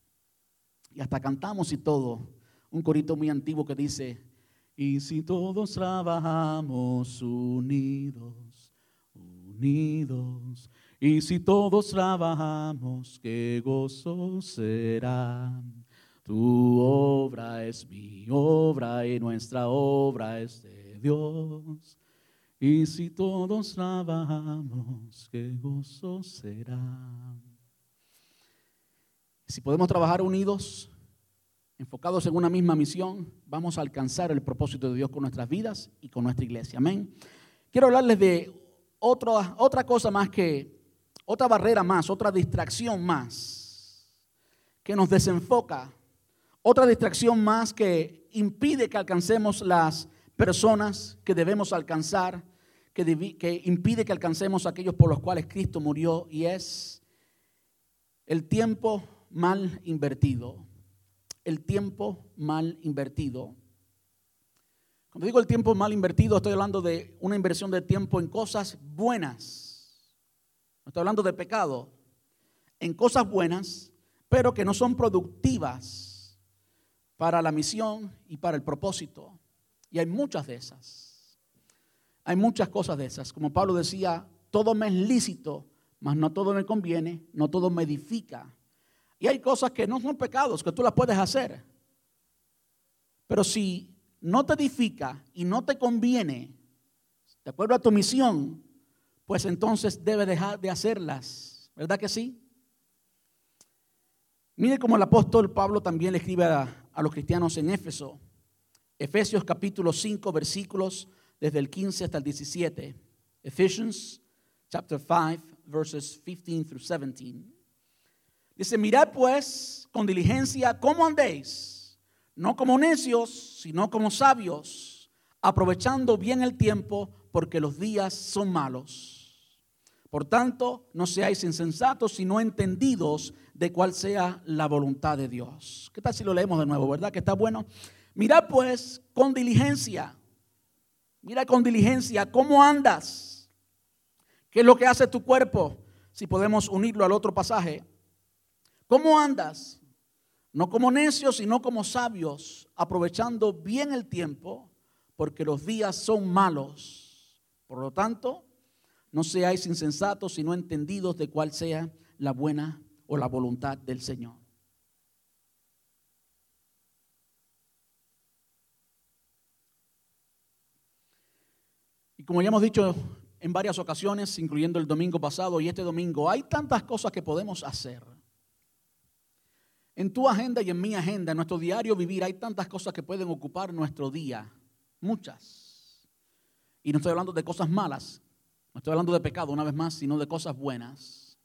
y hasta cantamos y todo. Un corito muy antiguo que dice, y si todos trabajamos unidos, unidos, y si todos trabajamos, qué gozo será. Tu obra es mi obra y nuestra obra es de Dios. Y si todos trabajamos, qué gozo será. Si podemos trabajar unidos, enfocados en una misma misión, vamos a alcanzar el propósito de Dios con nuestras vidas y con nuestra iglesia. Amén. Quiero hablarles de otra cosa más que, otra barrera más, otra distracción más, que nos desenfoca otra distracción más que impide que alcancemos las personas que debemos alcanzar, que, que impide que alcancemos aquellos por los cuales Cristo murió y es el tiempo mal invertido. El tiempo mal invertido. Cuando digo el tiempo mal invertido, estoy hablando de una inversión de tiempo en cosas buenas. No estoy hablando de pecado. En cosas buenas, pero que no son productivas para la misión y para el propósito. Y hay muchas de esas. Hay muchas cosas de esas. Como Pablo decía, todo me es lícito, mas no todo me conviene, no todo me edifica. Y hay cosas que no son pecados, que tú las puedes hacer. Pero si no te edifica y no te conviene, de acuerdo a tu misión, pues entonces debes dejar de hacerlas. ¿Verdad que sí? Mire cómo el apóstol Pablo también le escribe a, a los cristianos en Éfeso. Efesios capítulo 5 versículos desde el 15 hasta el 17. Ephesians chapter 5 verses 15 through 17. Dice, mirad pues con diligencia cómo andéis, no como necios, sino como sabios, aprovechando bien el tiempo porque los días son malos. Por tanto, no seáis insensatos, sino entendidos de cuál sea la voluntad de Dios. ¿Qué tal si lo leemos de nuevo, verdad? Que está bueno. Mira pues con diligencia, mira con diligencia cómo andas, qué es lo que hace tu cuerpo, si podemos unirlo al otro pasaje. ¿Cómo andas? No como necios, sino como sabios, aprovechando bien el tiempo, porque los días son malos. Por lo tanto, no seáis insensatos, sino entendidos de cuál sea la buena o la voluntad del Señor. Como ya hemos dicho en varias ocasiones, incluyendo el domingo pasado y este domingo, hay tantas cosas que podemos hacer. En tu agenda y en mi agenda, en nuestro diario vivir, hay tantas cosas que pueden ocupar nuestro día. Muchas. Y no estoy hablando de cosas malas, no estoy hablando de pecado una vez más, sino de cosas buenas.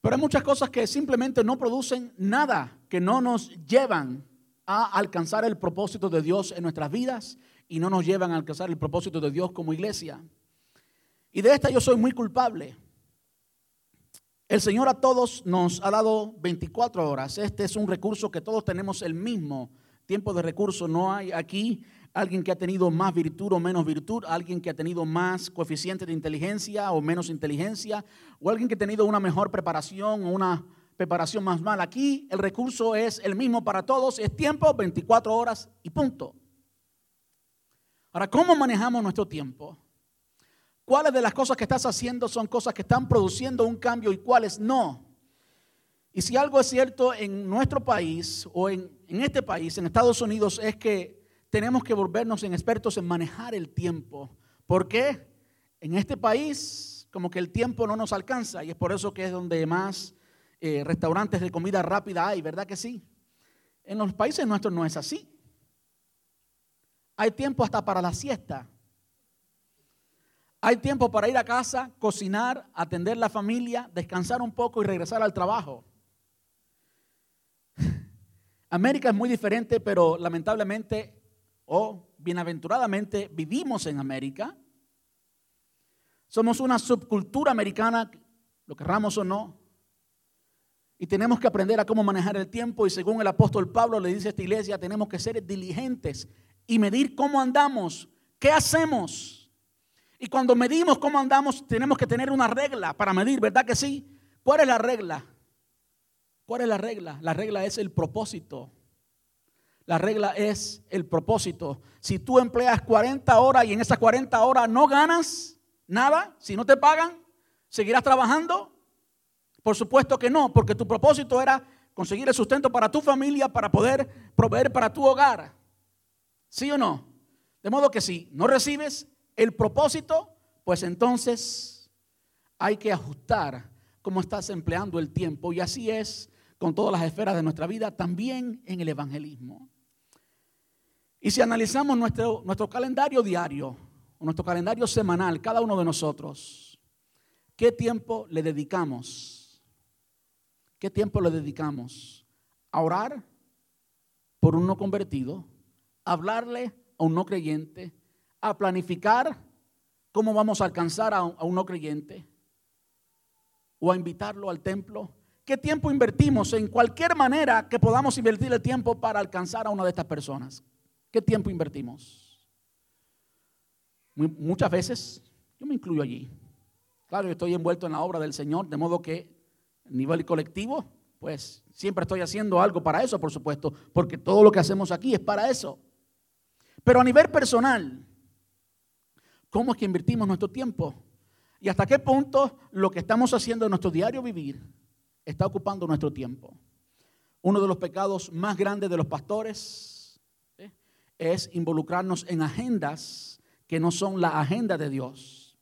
Pero hay muchas cosas que simplemente no producen nada, que no nos llevan a alcanzar el propósito de Dios en nuestras vidas y no nos llevan a alcanzar el propósito de Dios como iglesia. Y de esta yo soy muy culpable. El Señor a todos nos ha dado 24 horas. Este es un recurso que todos tenemos el mismo tiempo de recurso. No hay aquí alguien que ha tenido más virtud o menos virtud, alguien que ha tenido más coeficiente de inteligencia o menos inteligencia, o alguien que ha tenido una mejor preparación o una preparación más mal. Aquí el recurso es el mismo para todos, es tiempo, 24 horas y punto. Ahora, ¿cómo manejamos nuestro tiempo? ¿Cuáles de las cosas que estás haciendo son cosas que están produciendo un cambio y cuáles no? Y si algo es cierto en nuestro país o en, en este país, en Estados Unidos, es que tenemos que volvernos en expertos en manejar el tiempo. ¿Por qué? En este país como que el tiempo no nos alcanza y es por eso que es donde más eh, restaurantes de comida rápida hay, ¿verdad que sí? En los países nuestros no es así. Hay tiempo hasta para la siesta. Hay tiempo para ir a casa, cocinar, atender la familia, descansar un poco y regresar al trabajo. [LAUGHS] América es muy diferente, pero lamentablemente o bienaventuradamente vivimos en América. Somos una subcultura americana, lo querramos o no. Y tenemos que aprender a cómo manejar el tiempo. Y según el apóstol Pablo le dice a esta iglesia, tenemos que ser diligentes y medir cómo andamos, qué hacemos. Y cuando medimos cómo andamos, tenemos que tener una regla para medir, ¿verdad que sí? ¿Cuál es la regla? ¿Cuál es la regla? La regla es el propósito. La regla es el propósito. Si tú empleas 40 horas y en esas 40 horas no ganas nada, si no te pagan, ¿seguirás trabajando? Por supuesto que no, porque tu propósito era conseguir el sustento para tu familia, para poder proveer para tu hogar. ¿Sí o no? De modo que si no recibes el propósito, pues entonces hay que ajustar cómo estás empleando el tiempo. Y así es con todas las esferas de nuestra vida, también en el evangelismo. Y si analizamos nuestro, nuestro calendario diario, o nuestro calendario semanal, cada uno de nosotros, ¿qué tiempo le dedicamos? ¿Qué tiempo le dedicamos? A orar por un no convertido, hablarle a un no creyente, a planificar cómo vamos a alcanzar a un, no creyente o a invitarlo al templo. ¿Qué tiempo invertimos en cualquier manera que podamos invertir el tiempo para alcanzar a una de estas personas? ¿Qué tiempo invertimos? muchas veces, yo me incluyo allí. Claro, yo estoy envuelto en la obra del Señor, de modo que nivel colectivo, pues siempre estoy haciendo algo para eso, por supuesto, porque todo lo que hacemos aquí es para eso. Pero a nivel personal, ¿cómo es que invertimos nuestro tiempo? ¿Y hasta qué punto lo que estamos haciendo en nuestro diario vivir está ocupando nuestro tiempo? Uno de los pecados más grandes de los pastores ¿eh? es involucrarnos en agendas que no son la agenda de Dios.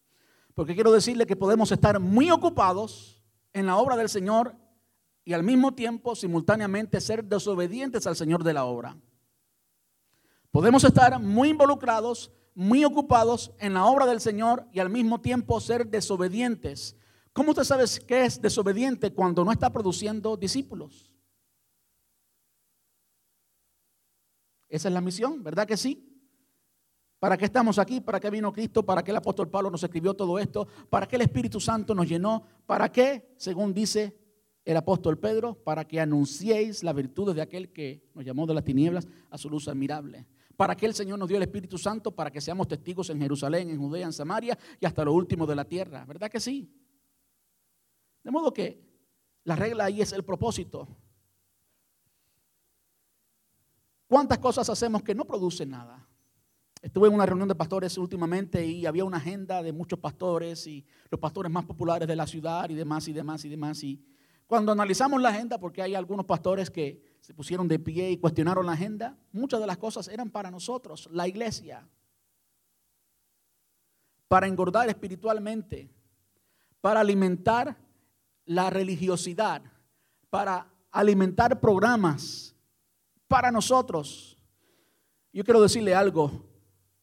Porque quiero decirle que podemos estar muy ocupados en la obra del Señor y al mismo tiempo, simultáneamente, ser desobedientes al Señor de la obra. Podemos estar muy involucrados, muy ocupados en la obra del Señor y al mismo tiempo ser desobedientes. ¿Cómo usted sabe qué es desobediente cuando no está produciendo discípulos? Esa es la misión, ¿verdad que sí? ¿Para qué estamos aquí? ¿Para qué vino Cristo? ¿Para qué el apóstol Pablo nos escribió todo esto? ¿Para qué el Espíritu Santo nos llenó? ¿Para qué, según dice el apóstol Pedro, para que anunciéis las virtudes de aquel que nos llamó de las tinieblas a su luz admirable? ¿Para qué el Señor nos dio el Espíritu Santo? Para que seamos testigos en Jerusalén, en Judea, en Samaria y hasta lo último de la tierra. ¿Verdad que sí? De modo que la regla ahí es el propósito. ¿Cuántas cosas hacemos que no producen nada? Estuve en una reunión de pastores últimamente y había una agenda de muchos pastores y los pastores más populares de la ciudad y demás y demás y demás. Y cuando analizamos la agenda, porque hay algunos pastores que se pusieron de pie y cuestionaron la agenda, muchas de las cosas eran para nosotros, la iglesia, para engordar espiritualmente, para alimentar la religiosidad, para alimentar programas para nosotros. Yo quiero decirle algo,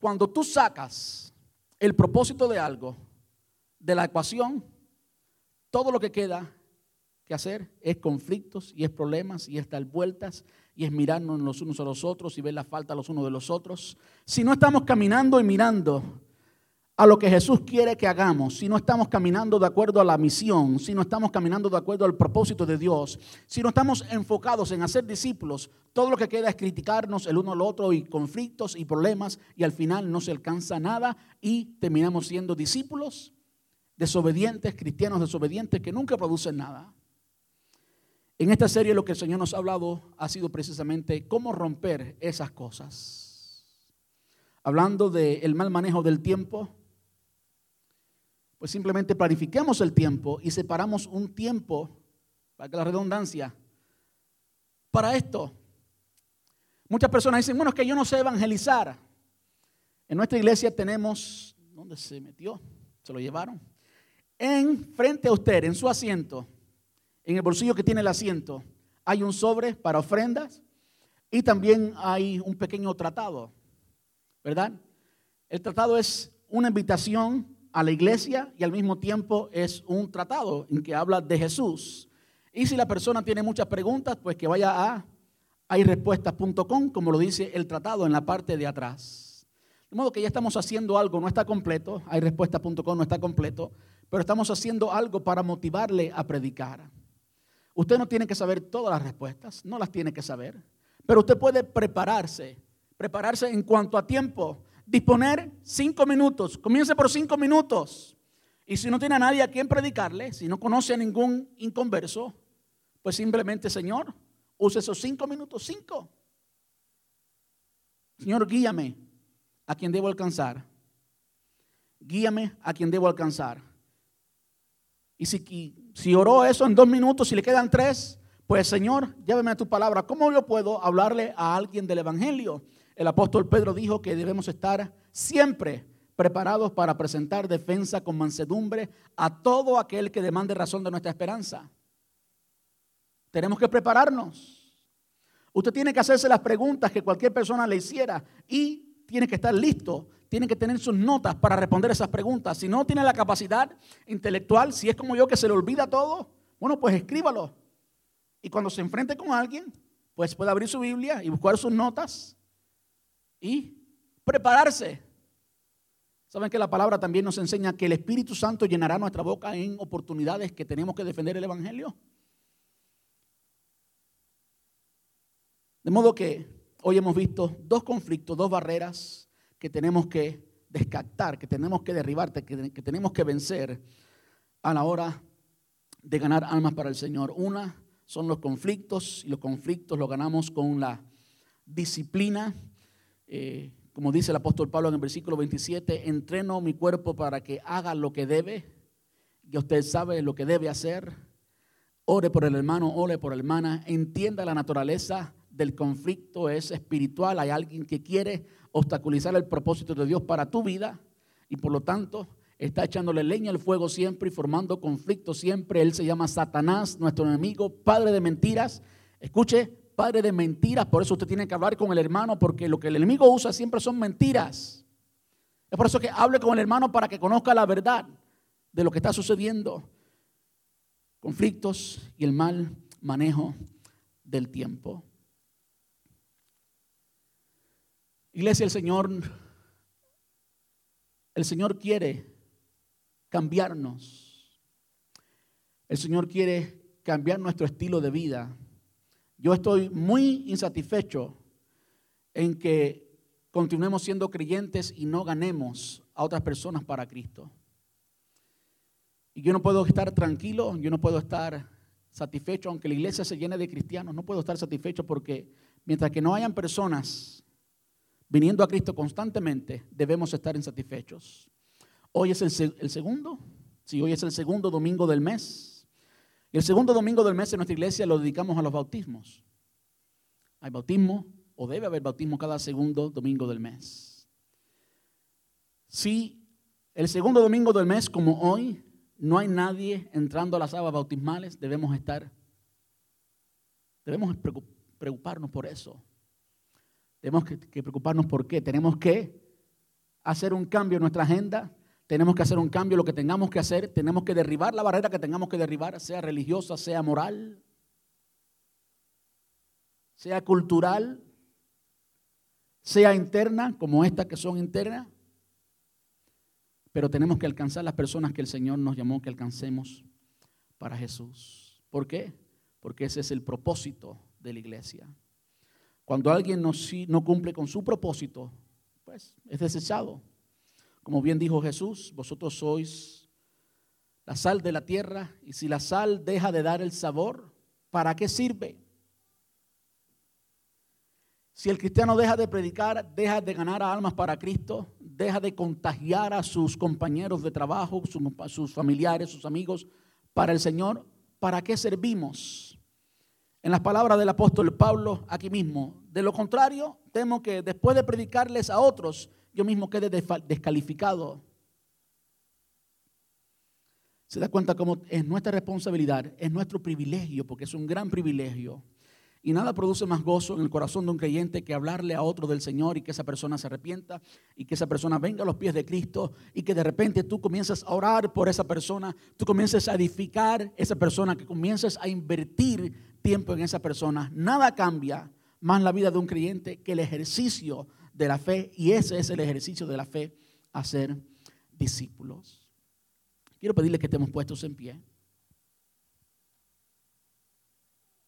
cuando tú sacas el propósito de algo de la ecuación, todo lo que queda que hacer es conflictos y es problemas y es dar vueltas y es mirarnos los unos a los otros y ver la falta los unos de los otros. Si no estamos caminando y mirando a lo que Jesús quiere que hagamos, si no estamos caminando de acuerdo a la misión, si no estamos caminando de acuerdo al propósito de Dios, si no estamos enfocados en hacer discípulos, todo lo que queda es criticarnos el uno al otro y conflictos y problemas y al final no se alcanza nada y terminamos siendo discípulos desobedientes, cristianos desobedientes que nunca producen nada. En esta serie lo que el Señor nos ha hablado ha sido precisamente cómo romper esas cosas. Hablando del mal manejo del tiempo, pues simplemente planifiquemos el tiempo y separamos un tiempo, para que la redundancia, para esto. Muchas personas dicen, bueno, es que yo no sé evangelizar. En nuestra iglesia tenemos, ¿dónde se metió? Se lo llevaron. En frente a usted, en su asiento, en el bolsillo que tiene el asiento, hay un sobre para ofrendas y también hay un pequeño tratado, ¿verdad? El tratado es una invitación a la iglesia y al mismo tiempo es un tratado en que habla de Jesús. Y si la persona tiene muchas preguntas, pues que vaya a hayrespuestas.com, como lo dice el tratado en la parte de atrás. De modo que ya estamos haciendo algo, no está completo, hayrespuestas.com no está completo, pero estamos haciendo algo para motivarle a predicar. Usted no tiene que saber todas las respuestas, no las tiene que saber, pero usted puede prepararse, prepararse en cuanto a tiempo, disponer cinco minutos. Comience por cinco minutos. Y si no tiene a nadie a quien predicarle, si no conoce a ningún inconverso, pues simplemente, Señor, use esos cinco minutos, cinco. Señor, guíame a quien debo alcanzar. Guíame a quien debo alcanzar. Y si, si oró eso en dos minutos, si le quedan tres, pues Señor, lléveme a tu palabra. ¿Cómo yo puedo hablarle a alguien del Evangelio? El apóstol Pedro dijo que debemos estar siempre preparados para presentar defensa con mansedumbre a todo aquel que demande razón de nuestra esperanza. Tenemos que prepararnos. Usted tiene que hacerse las preguntas que cualquier persona le hiciera y tiene que estar listo, tiene que tener sus notas para responder esas preguntas. Si no tiene la capacidad intelectual, si es como yo que se le olvida todo, bueno, pues escríbalo. Y cuando se enfrente con alguien, pues puede abrir su Biblia y buscar sus notas y prepararse. ¿Saben que la palabra también nos enseña que el Espíritu Santo llenará nuestra boca en oportunidades que tenemos que defender el Evangelio? De modo que hoy hemos visto dos conflictos, dos barreras que tenemos que descartar, que tenemos que derribar, que, que tenemos que vencer a la hora de ganar almas para el Señor. Una son los conflictos y los conflictos los ganamos con la disciplina eh, como dice el apóstol Pablo en el versículo 27, entreno mi cuerpo para que haga lo que debe. Y usted sabe lo que debe hacer. Ore por el hermano, ore por la hermana. Entienda la naturaleza del conflicto, es espiritual. Hay alguien que quiere obstaculizar el propósito de Dios para tu vida. Y por lo tanto, está echándole leña al fuego siempre y formando conflicto siempre. Él se llama Satanás, nuestro enemigo, padre de mentiras. Escuche, padre de mentiras, por eso usted tiene que hablar con el hermano, porque lo que el enemigo usa siempre son mentiras. Es por eso que hable con el hermano para que conozca la verdad de lo que está sucediendo. Conflictos y el mal manejo del tiempo. Iglesia, el Señor, el Señor quiere cambiarnos. El Señor quiere cambiar nuestro estilo de vida. Yo estoy muy insatisfecho en que continuemos siendo creyentes y no ganemos a otras personas para Cristo. Y yo no puedo estar tranquilo, yo no puedo estar satisfecho, aunque la iglesia se llene de cristianos, no puedo estar satisfecho porque mientras que no hayan personas viniendo a Cristo constantemente, debemos estar insatisfechos. Hoy es el, el segundo, sí, hoy es el segundo domingo del mes. El segundo domingo del mes en nuestra iglesia lo dedicamos a los bautismos. Hay bautismo o debe haber bautismo cada segundo domingo del mes. Si el segundo domingo del mes, como hoy, no hay nadie entrando a las aguas bautismales, debemos estar, debemos preocuparnos por eso. Tenemos que, preocuparnos por qué. Tenemos que hacer un cambio en nuestra agenda tenemos que hacer un cambio, lo que tengamos que hacer, tenemos que derribar la barrera que tengamos que derribar, sea religiosa, sea moral, sea cultural, sea interna, como estas que son internas. pero tenemos que alcanzar las personas que el Señor nos llamó que alcancemos para Jesús. ¿Por qué? Porque ese es el propósito de la iglesia. Cuando alguien no, no cumple con su propósito, pues es desechado. Como bien dijo Jesús, vosotros sois la sal de la tierra y si la sal deja de dar el sabor, ¿para qué sirve? Si el cristiano deja de predicar, deja de ganar almas para Cristo, deja de contagiar a sus compañeros de trabajo, sus familiares, sus amigos para el Señor, ¿para qué servimos? En las palabras del apóstol Pablo aquí mismo, de lo contrario, temo que después de predicarles a otros, yo mismo quede descalificado. Se da cuenta cómo es nuestra responsabilidad, es nuestro privilegio, porque es un gran privilegio y nada produce más gozo en el corazón de un creyente que hablarle a otro del Señor y que esa persona se arrepienta y que esa persona venga a los pies de Cristo y que de repente tú comienzas a orar por esa persona, tú comiences a edificar esa persona, que comiences a invertir tiempo en esa persona. Nada cambia más la vida de un creyente que el ejercicio de la fe y ese es el ejercicio de la fe, hacer discípulos. Quiero pedirle que estemos puestos en pie.